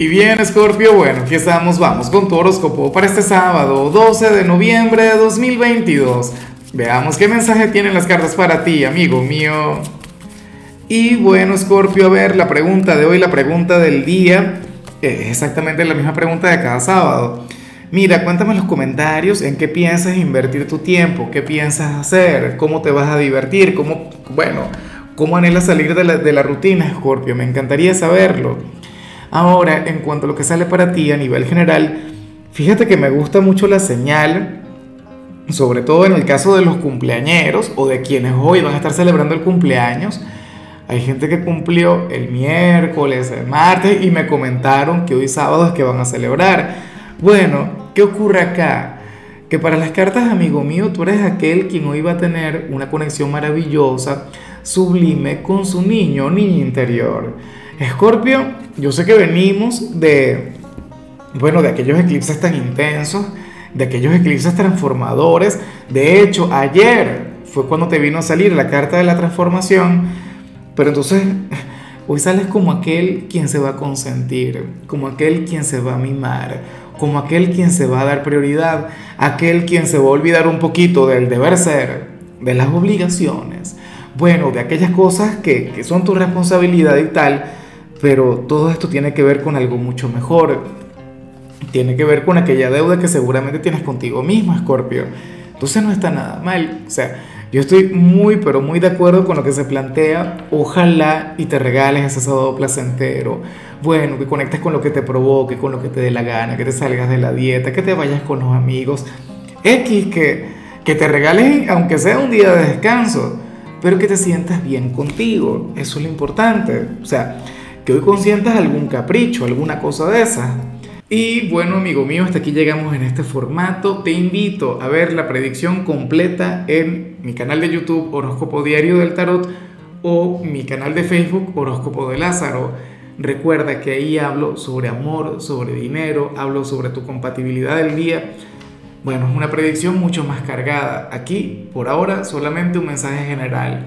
Y bien, Scorpio, bueno, aquí estamos, vamos con tu horóscopo para este sábado, 12 de noviembre de 2022. Veamos qué mensaje tienen las cartas para ti, amigo mío. Y bueno, Scorpio, a ver, la pregunta de hoy, la pregunta del día, es exactamente la misma pregunta de cada sábado. Mira, cuéntame en los comentarios en qué piensas invertir tu tiempo, qué piensas hacer, cómo te vas a divertir, cómo, bueno, cómo anhelas salir de la, de la rutina, Scorpio. Me encantaría saberlo. Ahora, en cuanto a lo que sale para ti a nivel general, fíjate que me gusta mucho la señal, sobre todo en el caso de los cumpleañeros o de quienes hoy van a estar celebrando el cumpleaños. Hay gente que cumplió el miércoles, el martes y me comentaron que hoy sábado es que van a celebrar. Bueno, ¿qué ocurre acá? Que para las cartas, amigo mío, tú eres aquel quien hoy va a tener una conexión maravillosa, sublime con su niño o niña interior. Escorpio, yo sé que venimos de, bueno, de aquellos eclipses tan intensos, de aquellos eclipses transformadores. De hecho, ayer fue cuando te vino a salir la carta de la transformación, pero entonces hoy sales como aquel quien se va a consentir, como aquel quien se va a mimar, como aquel quien se va a dar prioridad, aquel quien se va a olvidar un poquito del deber ser, de las obligaciones, bueno, de aquellas cosas que, que son tu responsabilidad y tal pero todo esto tiene que ver con algo mucho mejor. Tiene que ver con aquella deuda que seguramente tienes contigo mismo, Scorpio. Entonces no está nada mal. O sea, yo estoy muy, pero muy de acuerdo con lo que se plantea. Ojalá y te regales ese sábado placentero. Bueno, que conectes con lo que te provoque, con lo que te dé la gana, que te salgas de la dieta, que te vayas con los amigos. X, que, que te regales, aunque sea un día de descanso, pero que te sientas bien contigo. Eso es lo importante. O sea, que hoy consientas algún capricho, alguna cosa de esa. Y bueno, amigo mío, hasta aquí llegamos en este formato. Te invito a ver la predicción completa en mi canal de YouTube Horóscopo Diario del Tarot o mi canal de Facebook Horóscopo de Lázaro. Recuerda que ahí hablo sobre amor, sobre dinero, hablo sobre tu compatibilidad del día. Bueno, es una predicción mucho más cargada. Aquí, por ahora, solamente un mensaje general